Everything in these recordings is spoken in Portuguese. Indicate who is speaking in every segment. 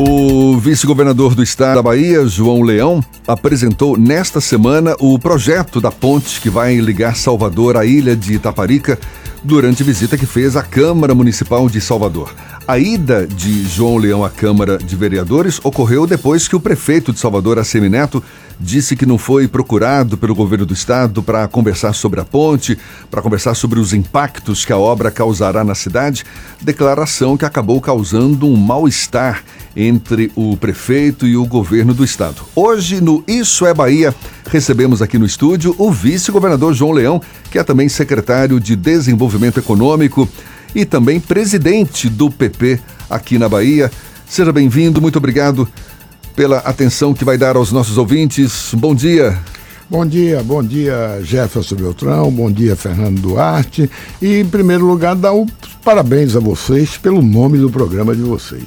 Speaker 1: O vice-governador do estado da Bahia, João Leão, apresentou nesta semana o projeto da ponte que vai ligar Salvador à ilha de Itaparica durante visita que fez à Câmara Municipal de Salvador. A ida de João Leão à Câmara de Vereadores ocorreu depois que o prefeito de Salvador, Assemineto, disse que não foi procurado pelo governo do estado para conversar sobre a ponte, para conversar sobre os impactos que a obra causará na cidade, declaração que acabou causando um mal-estar entre o prefeito e o governo do estado. Hoje, no Isso é Bahia, recebemos aqui no estúdio o vice-governador João Leão, que é também secretário de Desenvolvimento Econômico e também presidente do PP aqui na Bahia. Seja bem-vindo, muito obrigado pela atenção que vai dar aos nossos ouvintes. Bom dia.
Speaker 2: Bom dia, bom dia Jefferson Beltrão, bom dia Fernando Duarte e em primeiro lugar dar os parabéns a vocês pelo nome do programa de vocês.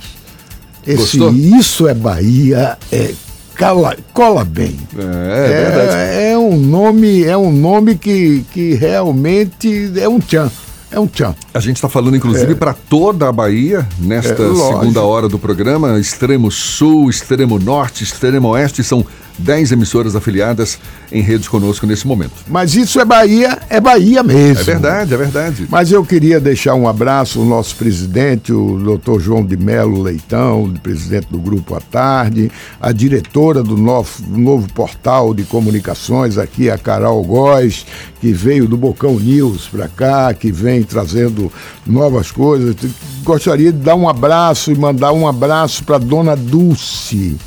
Speaker 2: Esse Gostou? Isso é Bahia é cala, cola bem.
Speaker 1: É,
Speaker 2: é, é, um nome, é um nome que, que realmente é um tchan. É um tchan.
Speaker 1: A gente está falando, inclusive, é. para toda a Bahia, nesta é, segunda hora do programa. Extremo Sul, Extremo Norte, Extremo Oeste são 10 emissoras afiliadas em rede conosco nesse momento.
Speaker 2: Mas isso é Bahia, é Bahia mesmo.
Speaker 1: É verdade, é verdade.
Speaker 2: Mas eu queria deixar um abraço ao nosso presidente, o doutor João de Melo Leitão, presidente do Grupo à Tarde, a diretora do novo, novo portal de comunicações aqui, a Carol Góes, que veio do Bocão News para cá, que vem trazendo novas coisas. Gostaria de dar um abraço e mandar um abraço para dona Dulce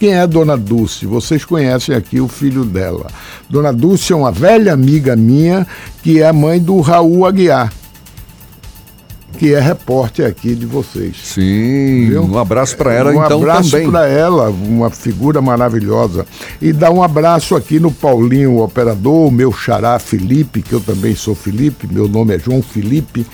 Speaker 2: quem é Dona Dulce? Vocês conhecem aqui o filho dela. Dona Dulce é uma velha amiga minha que é mãe do Raul Aguiar que é repórter aqui de vocês.
Speaker 1: Sim, um abraço para ela um então também.
Speaker 2: Um abraço para ela, uma figura maravilhosa. E dá um abraço aqui no Paulinho, o operador, meu xará Felipe, que eu também sou Felipe, meu nome é João Felipe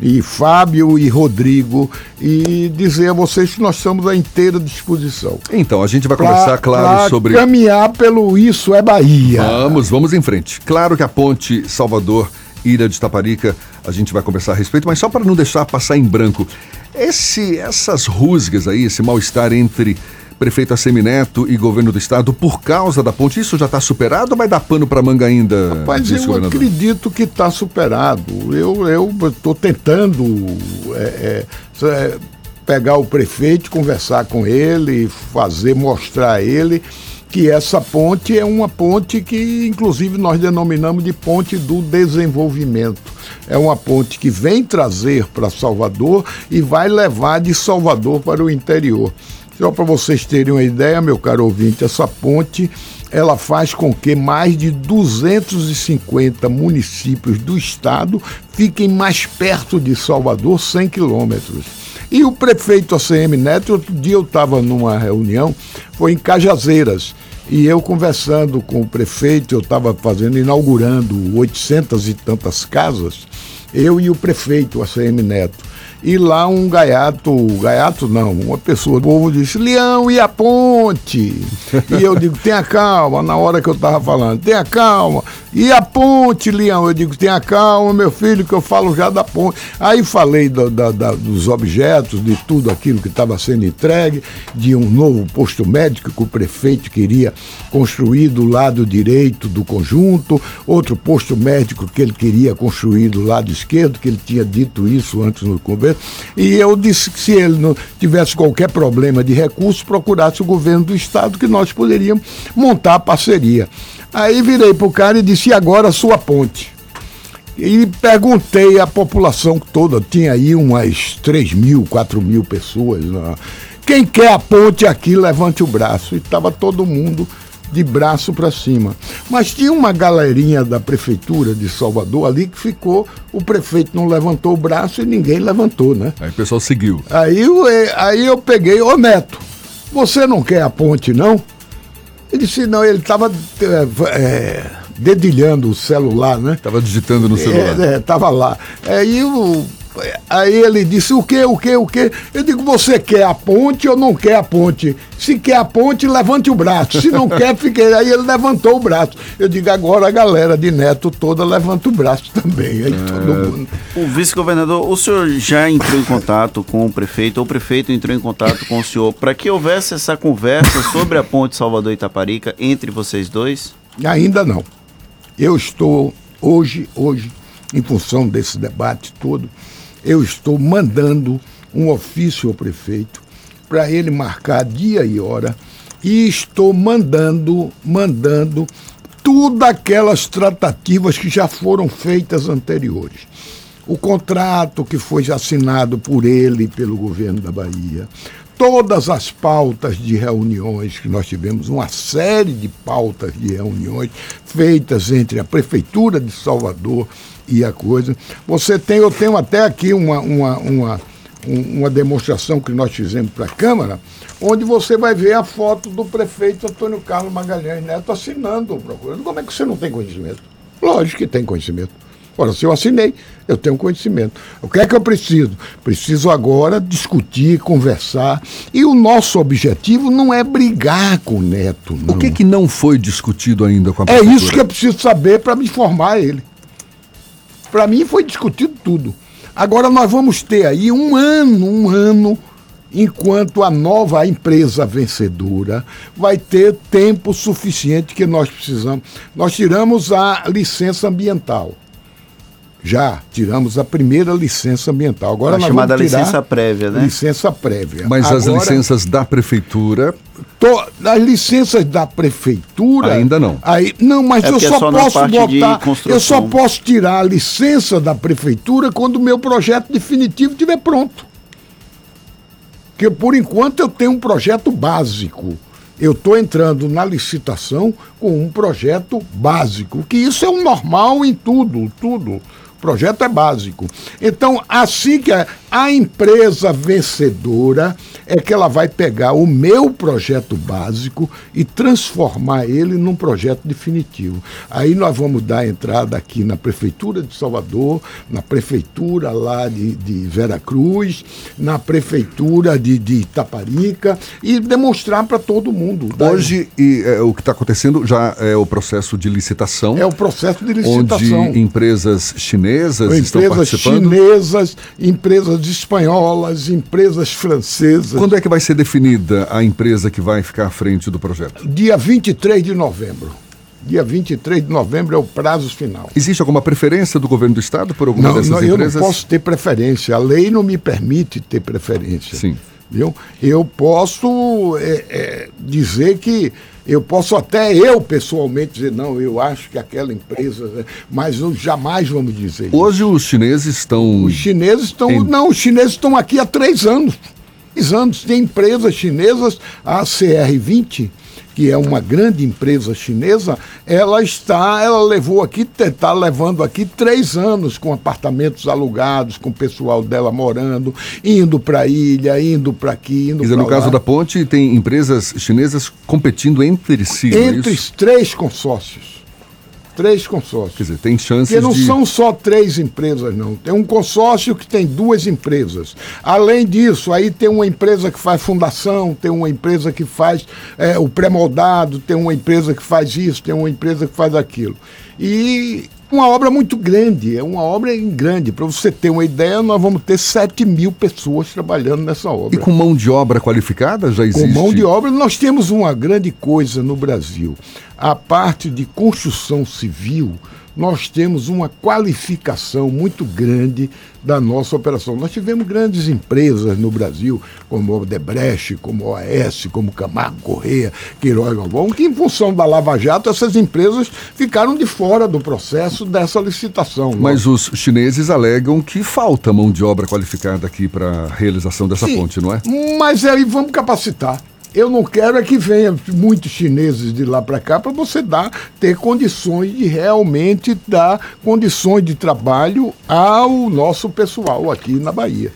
Speaker 2: e Fábio e Rodrigo e dizer a vocês que nós estamos à inteira disposição.
Speaker 1: Então, a gente vai conversar, claro, sobre.
Speaker 2: caminhar pelo Isso é Bahia.
Speaker 1: Vamos, vamos em frente. Claro que a ponte Salvador, Ilha de Taparica, a gente vai conversar a respeito, mas só para não deixar passar em branco. Esse, essas rusgas aí, esse mal-estar entre prefeito Assemineto e governo do estado por causa da ponte. Isso já está superado ou vai dar pano para manga ainda?
Speaker 2: Rapaz, eu acredito que está superado. Eu estou tentando é, é, é, pegar o prefeito, conversar com ele, fazer, mostrar a ele que essa ponte é uma ponte que, inclusive, nós denominamos de ponte do desenvolvimento. É uma ponte que vem trazer para Salvador e vai levar de Salvador para o interior. Só para vocês terem uma ideia, meu caro ouvinte, essa ponte ela faz com que mais de 250 municípios do estado fiquem mais perto de Salvador, 100 quilômetros. E o prefeito ACM Neto, outro dia eu estava numa reunião, foi em Cajazeiras, e eu conversando com o prefeito, eu estava fazendo, inaugurando 800 e tantas casas, eu e o prefeito ACM Neto. E lá um gaiato, gaiato não, uma pessoa do povo disse, Leão, e a ponte? e eu digo, tenha calma, na hora que eu estava falando, tenha calma. E a ponte, Leão? Eu digo, tenha calma, meu filho, que eu falo já da ponte. Aí falei do, da, da, dos objetos, de tudo aquilo que estava sendo entregue, de um novo posto médico que o prefeito queria construir do lado direito do conjunto, outro posto médico que ele queria construir do lado esquerdo, que ele tinha dito isso antes no e eu disse que se ele não tivesse qualquer problema de recurso, procurasse o governo do estado que nós poderíamos montar a parceria. Aí virei para o cara e disse: e agora a sua ponte? E perguntei à população toda, tinha aí umas 3 mil, 4 mil pessoas. Quem quer a ponte aqui, levante o braço. E estava todo mundo de braço para cima. Mas tinha uma galerinha da prefeitura de Salvador ali que ficou, o prefeito não levantou o braço e ninguém levantou, né?
Speaker 1: Aí o pessoal seguiu.
Speaker 2: Aí, aí eu peguei, ô Neto, você não quer a ponte, não? Ele disse, não, ele estava é, é, dedilhando o celular, né?
Speaker 1: Estava digitando no celular.
Speaker 2: É, estava lá. Aí o Aí ele disse: o que, o que, o que? Eu digo: você quer a ponte ou não quer a ponte? Se quer a ponte, levante o braço. Se não quer, fique. Aí ele levantou o braço. Eu digo: agora a galera de Neto toda levanta o braço também. Aí é... todo mundo.
Speaker 3: O vice-governador, o senhor já entrou em contato com o prefeito, ou o prefeito entrou em contato com o senhor, para que houvesse essa conversa sobre a ponte Salvador-Itaparica entre vocês dois?
Speaker 2: Ainda não. Eu estou hoje, hoje, em função desse debate todo, eu estou mandando um ofício ao prefeito para ele marcar dia e hora e estou mandando, mandando tudo aquelas tratativas que já foram feitas anteriores. O contrato que foi assinado por ele e pelo governo da Bahia, todas as pautas de reuniões que nós tivemos, uma série de pautas de reuniões feitas entre a Prefeitura de Salvador e a coisa. Você tem, eu tenho até aqui uma, uma, uma, uma demonstração que nós fizemos para a Câmara, onde você vai ver a foto do prefeito Antônio Carlos Magalhães Neto assinando o procurando. Como é que você não tem conhecimento? Lógico que tem conhecimento. Ora, se eu assinei, eu tenho conhecimento. O que é que eu preciso? Preciso agora discutir, conversar. E o nosso objetivo não é brigar com o Neto. Não.
Speaker 1: O que, que não foi discutido ainda com a
Speaker 2: prefeitura? É isso que eu preciso saber para me informar ele. Para mim foi discutido tudo. Agora nós vamos ter aí um ano, um ano, enquanto a nova empresa vencedora vai ter tempo suficiente que nós precisamos. Nós tiramos a licença ambiental. Já tiramos a primeira licença ambiental. Agora a
Speaker 3: chamada vamos tirar licença prévia, né?
Speaker 2: Licença prévia.
Speaker 1: Mas Agora, as licenças da prefeitura.
Speaker 2: To, as licenças da prefeitura.
Speaker 1: Ainda não.
Speaker 2: Aí, não, mas é eu só, é só posso botar. Eu só posso tirar a licença da prefeitura quando o meu projeto definitivo estiver pronto. Porque por enquanto eu tenho um projeto básico eu estou entrando na licitação com um projeto básico, que isso é o um normal em tudo, tudo projeto é básico. Então, assim que a empresa vencedora é que ela vai pegar o meu projeto básico e transformar ele num projeto definitivo. Aí nós vamos dar entrada aqui na Prefeitura de Salvador, na Prefeitura lá de, de Veracruz, na Prefeitura de, de Itaparica e demonstrar para todo mundo.
Speaker 1: Hoje, e, é, o que está acontecendo já é o processo de licitação.
Speaker 2: É o processo de licitação.
Speaker 1: Onde empresas chinesas
Speaker 2: empresas estão participando? chinesas, empresas espanholas, empresas francesas.
Speaker 1: Quando é que vai ser definida a empresa que vai ficar à frente do projeto?
Speaker 2: Dia 23 de novembro. Dia 23 de novembro é o prazo final.
Speaker 1: Existe alguma preferência do governo do estado por alguma
Speaker 2: não,
Speaker 1: dessas
Speaker 2: não,
Speaker 1: empresas?
Speaker 2: Eu não posso ter preferência. A lei não me permite ter preferência.
Speaker 1: Sim.
Speaker 2: Viu? Eu posso é, é, dizer que eu posso até eu pessoalmente dizer, não, eu acho que aquela empresa, né, mas jamais vamos dizer.
Speaker 1: Hoje isso. os chineses estão.
Speaker 2: Os chineses estão. Não, os chineses estão aqui há três anos. Três anos. Tem empresas chinesas, a CR20, que é uma grande empresa chinesa, ela está, ela levou aqui, está levando aqui três anos com apartamentos alugados, com o pessoal dela morando, indo para a ilha, indo para aqui, indo
Speaker 1: para dizer, no lá. caso da ponte, tem empresas chinesas competindo entre si.
Speaker 2: É entre é três consórcios. Três consórcios.
Speaker 1: Quer dizer, tem chances
Speaker 2: Porque não de... são só três empresas, não. Tem um consórcio que tem duas empresas. Além disso, aí tem uma empresa que faz fundação, tem uma empresa que faz é, o pré-moldado, tem uma empresa que faz isso, tem uma empresa que faz aquilo. E uma obra muito grande, é uma obra grande. Para você ter uma ideia, nós vamos ter 7 mil pessoas trabalhando nessa obra.
Speaker 1: E com mão de obra qualificada já existe?
Speaker 2: Com mão de obra, nós temos uma grande coisa no Brasil. A parte de construção civil, nós temos uma qualificação muito grande da nossa operação. Nós tivemos grandes empresas no Brasil, como Odebrecht, como OAS, como Camargo Correia, Queiroz Galvão, que em função da Lava Jato, essas empresas ficaram de fora do processo dessa licitação.
Speaker 1: Mas os chineses alegam que falta mão de obra qualificada aqui para a realização dessa Sim, ponte, não é?
Speaker 2: Mas aí vamos capacitar. Eu não quero é que venha muitos chineses de lá para cá para você dar, ter condições de realmente dar condições de trabalho ao nosso pessoal aqui na Bahia.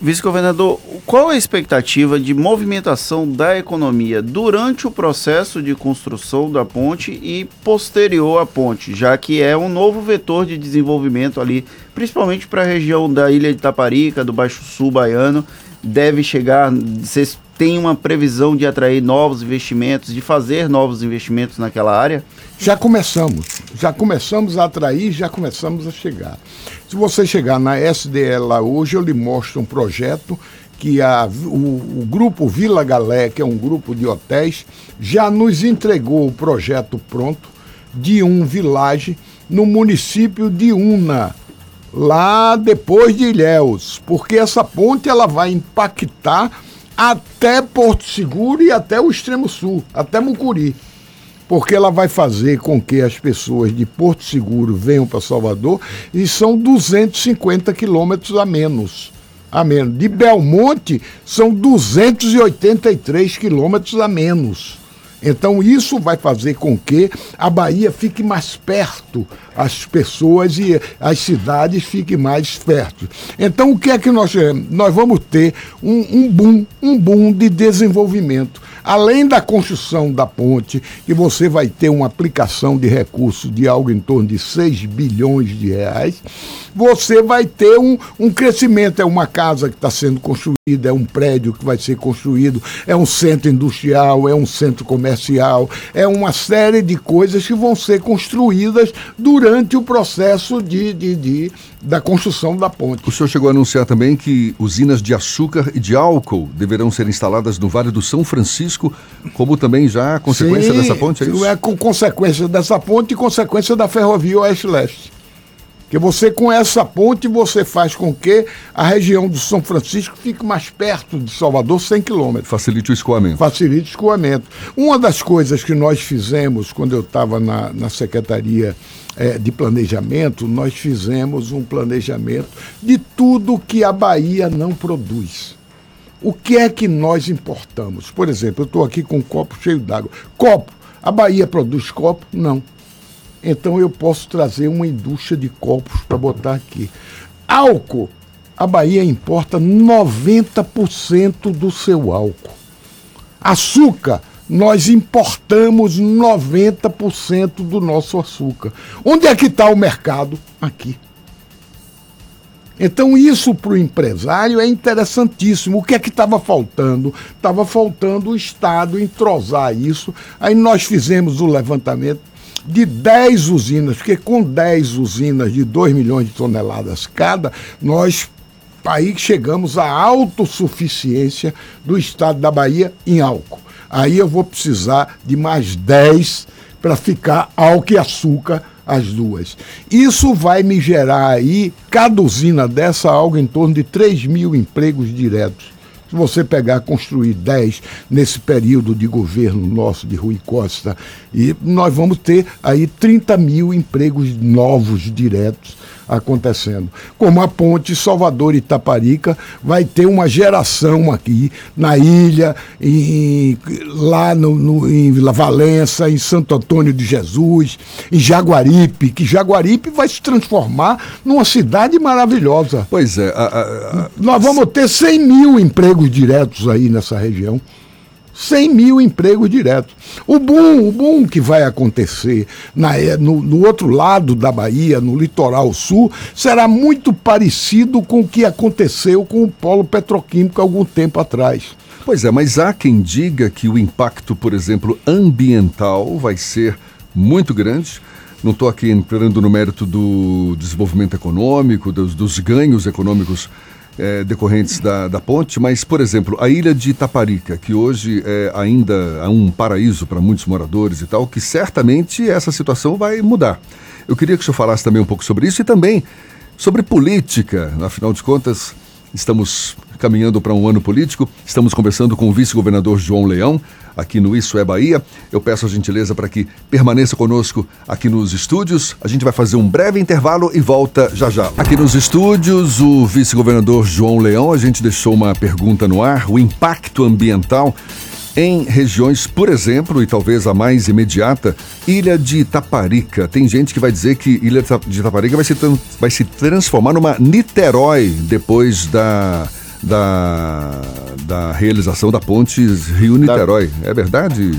Speaker 3: Vice-governador, qual a expectativa de movimentação da economia durante o processo de construção da ponte e posterior à ponte, já que é um novo vetor de desenvolvimento ali, principalmente para a região da Ilha de Taparica, do Baixo Sul baiano, deve chegar, vocês têm uma previsão de atrair novos investimentos, de fazer novos investimentos naquela área?
Speaker 2: Já começamos, já começamos a atrair, já começamos a chegar. Se você chegar na SDL lá hoje, eu lhe mostro um projeto que a, o, o, grupo Vila Galé, que é um grupo de hotéis, já nos entregou o projeto pronto de um vilage no município de Una, lá depois de Ilhéus, porque essa ponte ela vai impactar até Porto Seguro e até o extremo sul, até Mucuri. Porque ela vai fazer com que as pessoas de Porto Seguro venham para Salvador e são 250 quilômetros a menos. A menos. De Belmonte são 283 quilômetros a menos. Então isso vai fazer com que a Bahia fique mais perto, as pessoas e as cidades fiquem mais perto. Então o que é que nós nós vamos ter um, um boom, um boom de desenvolvimento. Além da construção da ponte, que você vai ter uma aplicação de recursos de algo em torno de 6 bilhões de reais, você vai ter um, um crescimento. É uma casa que está sendo construída, é um prédio que vai ser construído, é um centro industrial, é um centro comercial, é uma série de coisas que vão ser construídas durante o processo de, de, de da construção da ponte.
Speaker 1: O senhor chegou a anunciar também que usinas de açúcar e de álcool deverão ser instaladas no Vale do São Francisco, como também já consequência Sim, dessa ponte, é isso?
Speaker 2: É com consequência dessa ponte e consequência da ferrovia Oeste-Leste. Que você com essa ponte você faz com que a região do São Francisco fique mais perto de Salvador, 100 quilômetros.
Speaker 1: Facilite o escoamento.
Speaker 2: Facilite o escoamento. Uma das coisas que nós fizemos quando eu estava na, na Secretaria é, de Planejamento, nós fizemos um planejamento de tudo que a Bahia não produz. O que é que nós importamos? Por exemplo, eu estou aqui com um copo cheio d'água. Copo. A Bahia produz copo? Não. Então eu posso trazer uma indústria de copos para botar aqui. Álcool. A Bahia importa 90% do seu álcool. Açúcar. Nós importamos 90% do nosso açúcar. Onde é que está o mercado? Aqui. Então, isso para o empresário é interessantíssimo. O que é que estava faltando? Estava faltando o Estado entrosar isso. Aí nós fizemos o levantamento de 10 usinas, porque com 10 usinas de 2 milhões de toneladas cada, nós aí chegamos à autossuficiência do estado da Bahia em álcool. Aí eu vou precisar de mais 10 para ficar álcool e açúcar as duas. Isso vai me gerar aí, cada usina dessa, algo em torno de 3 mil empregos diretos. Se você pegar, construir 10 nesse período de governo nosso de Rui Costa, e nós vamos ter aí 30 mil empregos novos diretos acontecendo. Como a ponte Salvador Itaparica vai ter uma geração aqui na ilha, em, lá no, no, em Valença, em Santo Antônio de Jesus, em Jaguaripe, que Jaguaripe vai se transformar numa cidade maravilhosa.
Speaker 1: Pois é. A, a,
Speaker 2: a... Nós vamos ter 100 mil empregos diretos aí nessa região. 100 mil empregos diretos. O boom, o boom que vai acontecer na, no, no, outro lado da Bahia, no litoral sul, será muito parecido com o que aconteceu com o polo petroquímico algum tempo atrás.
Speaker 1: Pois é, mas há quem diga que o impacto, por exemplo, ambiental vai ser muito grande. Não estou aqui entrando no mérito do desenvolvimento econômico, dos, dos ganhos econômicos é, decorrentes da, da ponte, mas, por exemplo, a ilha de Itaparica, que hoje é ainda é um paraíso para muitos moradores e tal, que certamente essa situação vai mudar. Eu queria que o senhor falasse também um pouco sobre isso e também sobre política. Afinal de contas, estamos caminhando para um ano político. Estamos conversando com o vice-governador João Leão, aqui no Isso é Bahia. Eu peço a gentileza para que permaneça conosco aqui nos estúdios. A gente vai fazer um breve intervalo e volta já já. Aqui nos estúdios, o vice-governador João Leão, a gente deixou uma pergunta no ar: o impacto ambiental em regiões, por exemplo, e talvez a mais imediata, Ilha de Itaparica. Tem gente que vai dizer que Ilha de Itaparica vai se, vai se transformar numa Niterói depois da da, da realização da ponte Rio-Niterói. É verdade?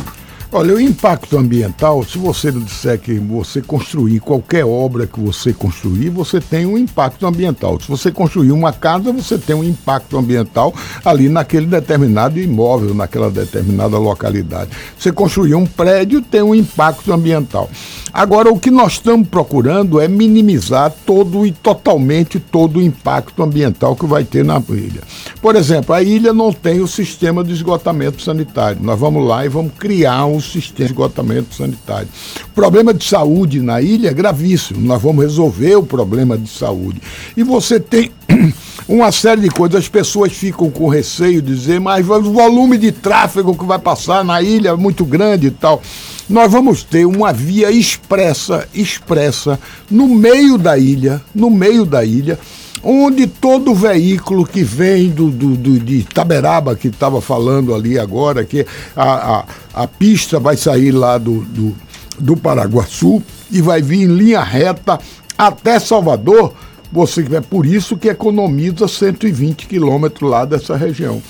Speaker 2: Olha, o impacto ambiental, se você disser que você construir qualquer obra que você construir, você tem um impacto ambiental. Se você construir uma casa, você tem um impacto ambiental ali naquele determinado imóvel, naquela determinada localidade. Você construir um prédio, tem um impacto ambiental. Agora, o que nós estamos procurando é minimizar todo e totalmente todo o impacto ambiental que vai ter na ilha. Por exemplo, a ilha não tem o sistema de esgotamento sanitário. Nós vamos lá e vamos criar um sistema de esgotamento sanitário. O problema de saúde na ilha é gravíssimo. Nós vamos resolver o problema de saúde. E você tem uma série de coisas. As pessoas ficam com receio de dizer, mas o volume de tráfego que vai passar na ilha é muito grande e tal nós vamos ter uma via expressa, expressa, no meio da ilha, no meio da ilha, onde todo veículo que vem do, do, do de Taberaba, que estava falando ali agora, que a, a, a, pista vai sair lá do, do, do Paraguaçu e vai vir em linha reta até Salvador, você é por isso que economiza 120 quilômetros lá dessa região.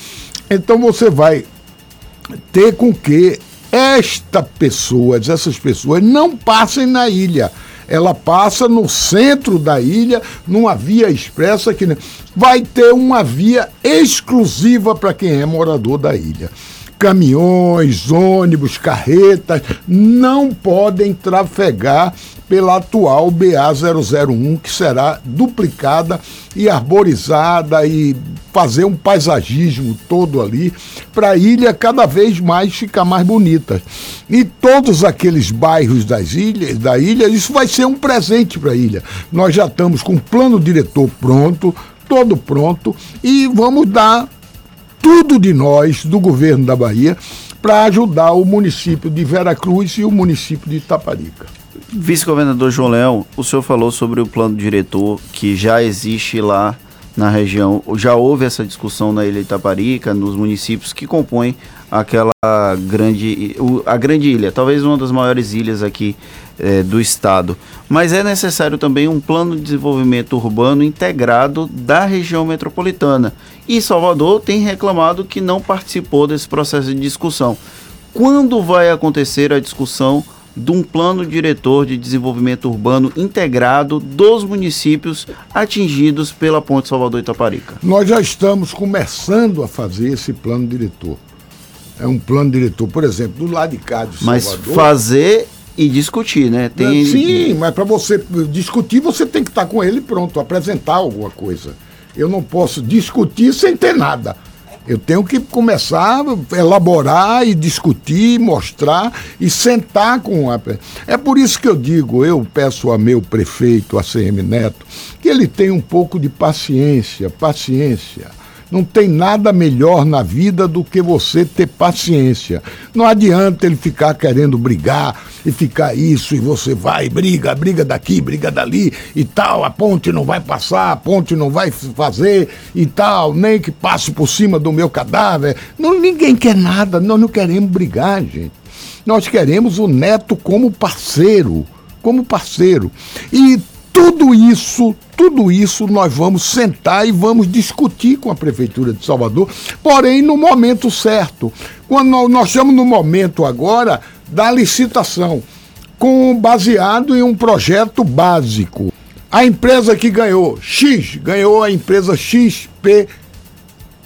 Speaker 2: Então você vai ter com que esta pessoa, essas pessoas não passem na ilha. Ela passa no centro da ilha, numa via expressa que vai ter uma via exclusiva para quem é morador da ilha caminhões, ônibus, carretas não podem trafegar pela atual BA-001, que será duplicada e arborizada e fazer um paisagismo todo ali para a ilha cada vez mais ficar mais bonita. E todos aqueles bairros das ilhas, da ilha, isso vai ser um presente para a ilha. Nós já estamos com o plano diretor pronto, todo pronto, e vamos dar tudo de nós, do governo da Bahia, para ajudar o município de Veracruz e o município de Itaparica.
Speaker 3: Vice-governador João Leão, o senhor falou sobre o plano diretor que já existe lá na região. Já houve essa discussão na Ilha Itaparica, nos municípios que compõem aquela grande, a grande ilha, talvez uma das maiores ilhas aqui é, do estado. Mas é necessário também um plano de desenvolvimento urbano integrado da região metropolitana. E Salvador tem reclamado que não participou desse processo de discussão. Quando vai acontecer a discussão de um plano diretor de desenvolvimento urbano integrado dos municípios atingidos pela Ponte Salvador Itaparica?
Speaker 2: Nós já estamos começando a fazer esse plano diretor. É um plano diretor, por exemplo, do lado de cá de
Speaker 3: Salvador. Mas fazer e discutir, né?
Speaker 2: Tem... Sim, mas para você discutir, você tem que estar com ele pronto, apresentar alguma coisa. Eu não posso discutir sem ter nada. Eu tenho que começar a elaborar e discutir, mostrar e sentar com a. É por isso que eu digo, eu peço a meu prefeito, a CM Neto, que ele tenha um pouco de paciência, paciência. Não tem nada melhor na vida do que você ter paciência. Não adianta ele ficar querendo brigar e ficar isso, e você vai, briga, briga daqui, briga dali e tal, a ponte não vai passar, a ponte não vai fazer e tal, nem que passe por cima do meu cadáver. Não, ninguém quer nada, nós não queremos brigar, gente. Nós queremos o neto como parceiro, como parceiro. E tudo isso, tudo isso nós vamos sentar e vamos discutir com a Prefeitura de Salvador, porém no momento certo. Quando nós estamos no momento agora da licitação, com baseado em um projeto básico. A empresa que ganhou X, ganhou a empresa XP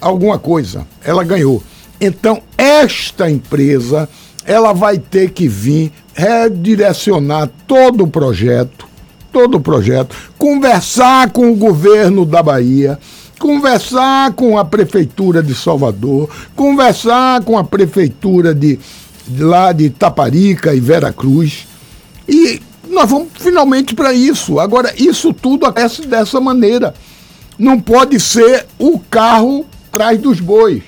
Speaker 2: alguma coisa. Ela ganhou. Então, esta empresa, ela vai ter que vir redirecionar todo o projeto todo o projeto, conversar com o governo da Bahia, conversar com a prefeitura de Salvador, conversar com a prefeitura de, de lá de Taparica e Vera Cruz. E nós vamos finalmente para isso. Agora, isso tudo acontece dessa maneira. Não pode ser o carro atrás dos bois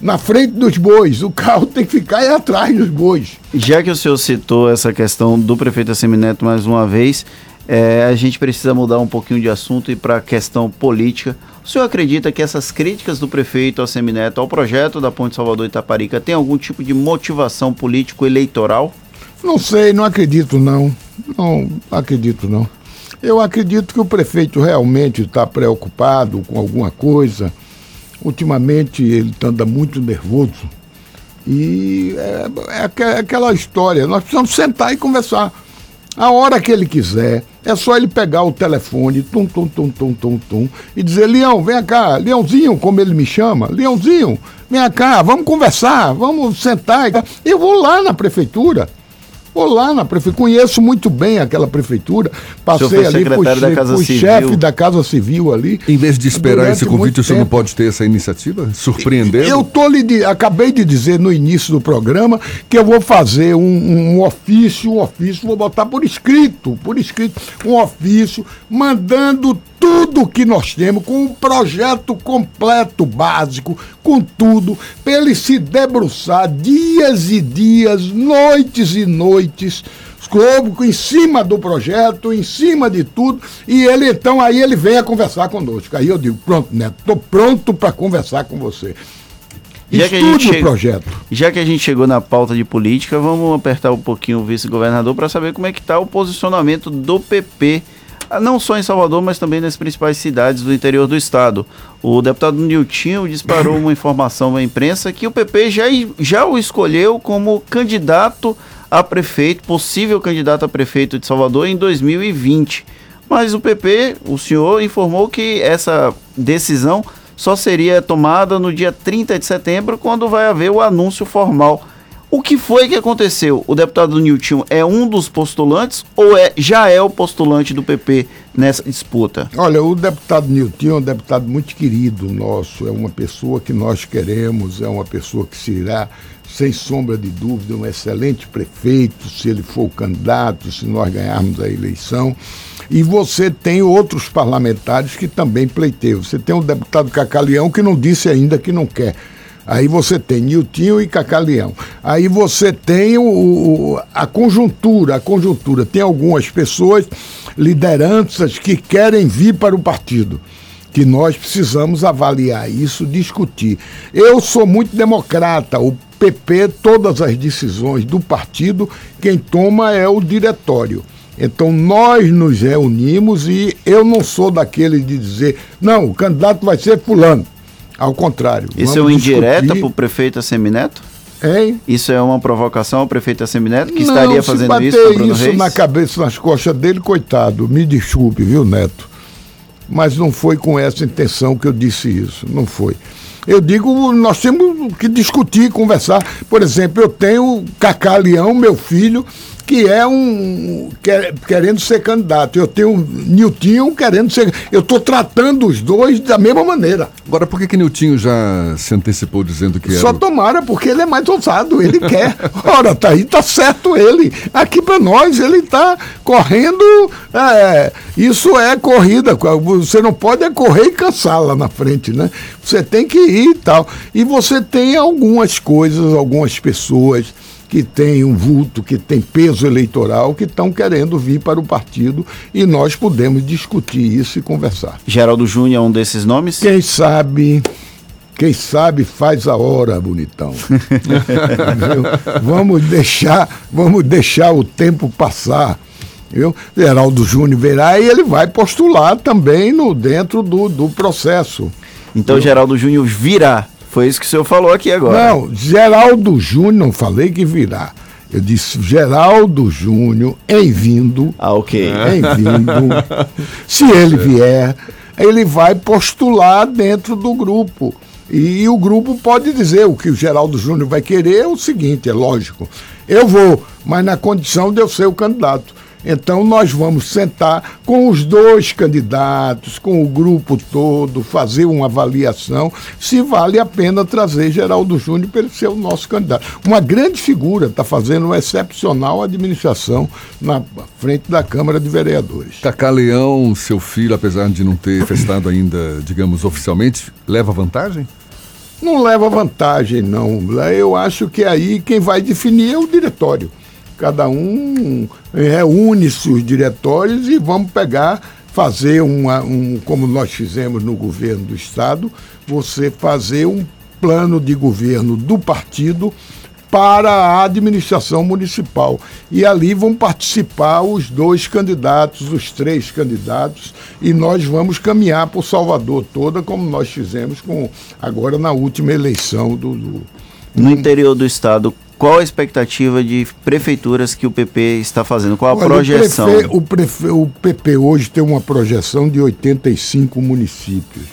Speaker 2: na frente dos bois. O carro tem que ficar atrás dos bois.
Speaker 3: Já que o senhor citou essa questão do prefeito Assemineto mais uma vez, é, a gente precisa mudar um pouquinho de assunto e para a questão política. O senhor acredita que essas críticas do prefeito ao Semineto ao projeto da Ponte Salvador Itaparica tem algum tipo de motivação político-eleitoral?
Speaker 2: Não sei, não acredito não. Não acredito não. Eu acredito que o prefeito realmente está preocupado com alguma coisa Ultimamente ele anda muito nervoso. E é, é aquela história, nós precisamos sentar e conversar. A hora que ele quiser, é só ele pegar o telefone, tum, tum, tum, tum, tum, tum, e dizer, Leão, vem cá, Leãozinho, como ele me chama, Leãozinho, vem cá, vamos conversar, vamos sentar. Eu vou lá na prefeitura. Vou lá na prefeitura, conheço muito bem aquela prefeitura, passei ali fui chefe da Casa Civil ali.
Speaker 1: Em vez de esperar esse convite, o senhor não pode ter essa iniciativa? Surpreender?
Speaker 2: Eu tô lhe, acabei de dizer no início do programa que eu vou fazer um, um ofício, um ofício, vou botar por escrito, por escrito, um ofício, mandando tudo que nós temos, com um projeto completo, básico, com tudo, para ele se debruçar dias e dias, noites e noites, Globo em cima do projeto, em cima de tudo, e ele então aí ele vem a conversar conosco. Aí eu digo, pronto, Neto, estou pronto para conversar com você.
Speaker 3: Já que, a gente chegou, projeto. já que a gente chegou na pauta de política, vamos apertar um pouquinho o vice-governador para saber como é que está o posicionamento do PP ah, não só em Salvador, mas também nas principais cidades do interior do estado. O deputado Niltinho disparou uma informação à imprensa que o PP já, já o escolheu como candidato a prefeito, possível candidato a prefeito de Salvador em 2020. Mas o PP, o senhor, informou que essa decisão só seria tomada no dia 30 de setembro, quando vai haver o anúncio formal o que foi que aconteceu? O deputado Nilton é um dos postulantes ou é, já é o postulante do PP nessa disputa?
Speaker 2: Olha, o deputado Nilton é um deputado muito querido nosso, é uma pessoa que nós queremos, é uma pessoa que será, sem sombra de dúvida, um excelente prefeito, se ele for o candidato, se nós ganharmos a eleição. E você tem outros parlamentares que também pleiteiam. Você tem o deputado Cacaleão que não disse ainda que não quer Aí você tem Niltinho e Cacaleão. Aí você tem o, o, a conjuntura, a conjuntura. Tem algumas pessoas, lideranças, que querem vir para o partido. Que nós precisamos avaliar isso, discutir. Eu sou muito democrata. O PP, todas as decisões do partido, quem toma é o diretório. Então nós nos reunimos e eu não sou daquele de dizer, não, o candidato vai ser fulano. Ao contrário.
Speaker 3: Isso é uma indireta para o prefeito Assemineto?
Speaker 2: Hein?
Speaker 3: Isso é uma provocação ao prefeito Assemineto que Não, estaria fazendo
Speaker 2: se
Speaker 3: isso com
Speaker 2: Bruno isso Reis? na cabeça, nas costas dele, coitado, me desculpe, viu, Neto? Mas não foi com essa intenção que eu disse isso, não foi. Eu digo, nós temos que discutir, conversar. Por exemplo, eu tenho Cacá Leão, meu filho, que é um quer, querendo ser candidato. Eu tenho Niltinho querendo ser. Eu estou tratando os dois da mesma maneira.
Speaker 1: Agora, por que que Niltinho já se antecipou dizendo que era?
Speaker 2: Só tomara, porque ele é mais ousado, ele quer. Ora, tá aí, tá certo ele. Aqui para nós, ele está correndo. É, isso é corrida. Você não pode é correr e cansar lá na frente, né? Você tem que ir e tal. E você tem algumas coisas, algumas pessoas que tem um vulto, que tem peso eleitoral, que estão querendo vir para o partido e nós podemos discutir isso e conversar.
Speaker 3: Geraldo Júnior é um desses nomes?
Speaker 2: Quem sabe. Quem sabe faz a hora, bonitão. vamos deixar, vamos deixar o tempo passar. Viu? Geraldo Júnior verá e ele vai postular também no, dentro do, do processo.
Speaker 3: Então Geraldo Júnior virá foi isso que o senhor falou aqui agora.
Speaker 2: Não, Geraldo Júnior, não falei que virá. Eu disse Geraldo Júnior em vindo.
Speaker 3: Ah, ok.
Speaker 2: Em vindo. se ele vier, ele vai postular dentro do grupo. E, e o grupo pode dizer o que o Geraldo Júnior vai querer é o seguinte, é lógico. Eu vou, mas na condição de eu ser o candidato. Então nós vamos sentar com os dois candidatos, com o grupo todo, fazer uma avaliação se vale a pena trazer Geraldo Júnior para ele ser o nosso candidato. Uma grande figura, está fazendo uma excepcional administração na frente da Câmara de Vereadores.
Speaker 1: Cacá Leão, seu filho, apesar de não ter festado ainda, digamos, oficialmente, leva vantagem?
Speaker 2: Não leva vantagem, não. Eu acho que aí quem vai definir é o diretório cada um reúne-se os diretórios e vamos pegar, fazer uma, um, como nós fizemos no governo do Estado, você fazer um plano de governo do partido para a administração municipal. E ali vão participar os dois candidatos, os três candidatos, e nós vamos caminhar por Salvador toda, como nós fizemos com agora na última eleição do. do
Speaker 3: no interior do estado, qual a expectativa de prefeituras que o PP está fazendo? Qual a Olha, projeção?
Speaker 2: O, prefe, o, prefe, o PP hoje tem uma projeção de 85 municípios.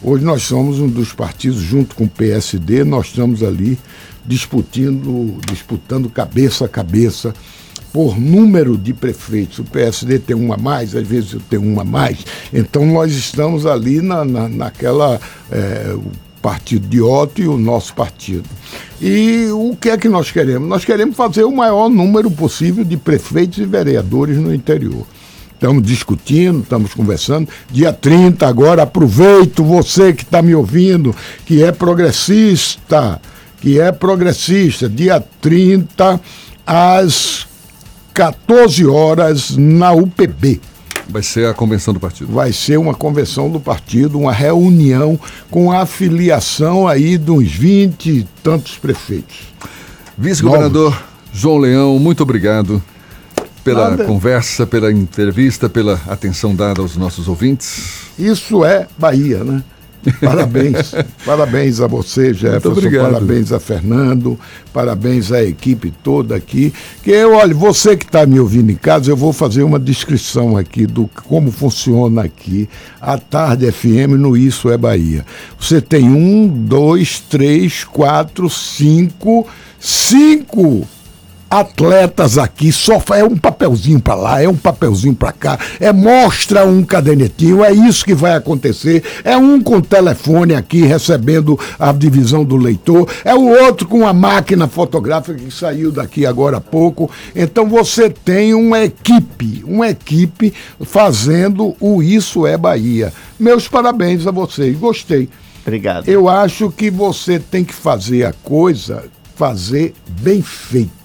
Speaker 2: Hoje nós somos um dos partidos, junto com o PSD, nós estamos ali disputando, disputando cabeça a cabeça por número de prefeitos. O PSD tem uma a mais, às vezes eu tenho uma a mais. Então nós estamos ali na, na, naquela. É, partido de Otto e o nosso partido. E o que é que nós queremos? Nós queremos fazer o maior número possível de prefeitos e vereadores no interior. Estamos discutindo, estamos conversando. Dia 30 agora, aproveito você que está me ouvindo, que é progressista que é progressista, dia 30, às 14 horas, na UPB.
Speaker 1: Vai ser a convenção do partido.
Speaker 2: Vai ser uma convenção do partido, uma reunião com a afiliação aí de uns 20 e tantos prefeitos.
Speaker 1: Vice-governador João Leão, muito obrigado pela Nada. conversa, pela entrevista, pela atenção dada aos nossos ouvintes.
Speaker 2: Isso é Bahia, né? Parabéns, parabéns a você, Jefferson, parabéns a Fernando, parabéns à equipe toda aqui. Que olha, você que está me ouvindo em casa, eu vou fazer uma descrição aqui do como funciona aqui a Tarde FM no Isso é Bahia. Você tem um, dois, três, quatro, cinco, cinco atletas aqui, só é um papelzinho para lá, é um papelzinho para cá, é mostra um cadernetinho, é isso que vai acontecer. É um com o telefone aqui recebendo a divisão do leitor, é o outro com a máquina fotográfica que saiu daqui agora há pouco. Então você tem uma equipe, uma equipe fazendo o Isso é Bahia. Meus parabéns a vocês, gostei.
Speaker 3: Obrigado.
Speaker 2: Eu acho que você tem que fazer a coisa, fazer bem feito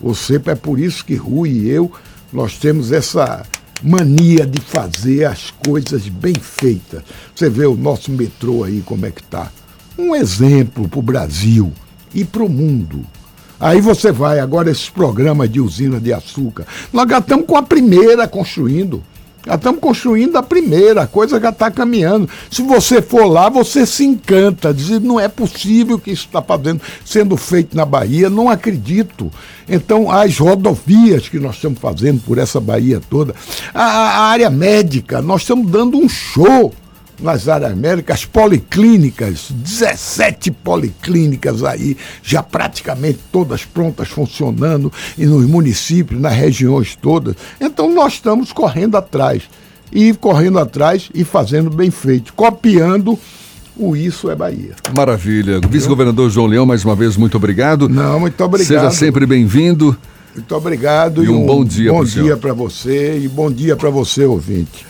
Speaker 2: você, é por isso que Rui e eu, nós temos essa mania de fazer as coisas bem feitas. Você vê o nosso metrô aí como é que está. Um exemplo para o Brasil e para o mundo. Aí você vai, agora esses programas de usina de açúcar. Nós já estamos com a primeira construindo. Já estamos construindo a primeira, a coisa já está caminhando. Se você for lá, você se encanta, diz, não é possível que isso está sendo feito na Bahia, não acredito. Então, as rodovias que nós estamos fazendo por essa Bahia toda, a, a área médica, nós estamos dando um show nas áreas médicas, policlínicas, 17 policlínicas aí, já praticamente todas prontas, funcionando, e nos municípios, nas regiões todas. Então nós estamos correndo atrás. E correndo atrás e fazendo bem feito, copiando o Isso é Bahia.
Speaker 1: Maravilha. Vice-governador João Leão, mais uma vez, muito obrigado.
Speaker 2: Não, muito obrigado.
Speaker 1: Seja sempre bem-vindo.
Speaker 2: Muito obrigado.
Speaker 1: E, e um, um, bom dia
Speaker 2: Bom dia para você e bom dia para você, ouvinte.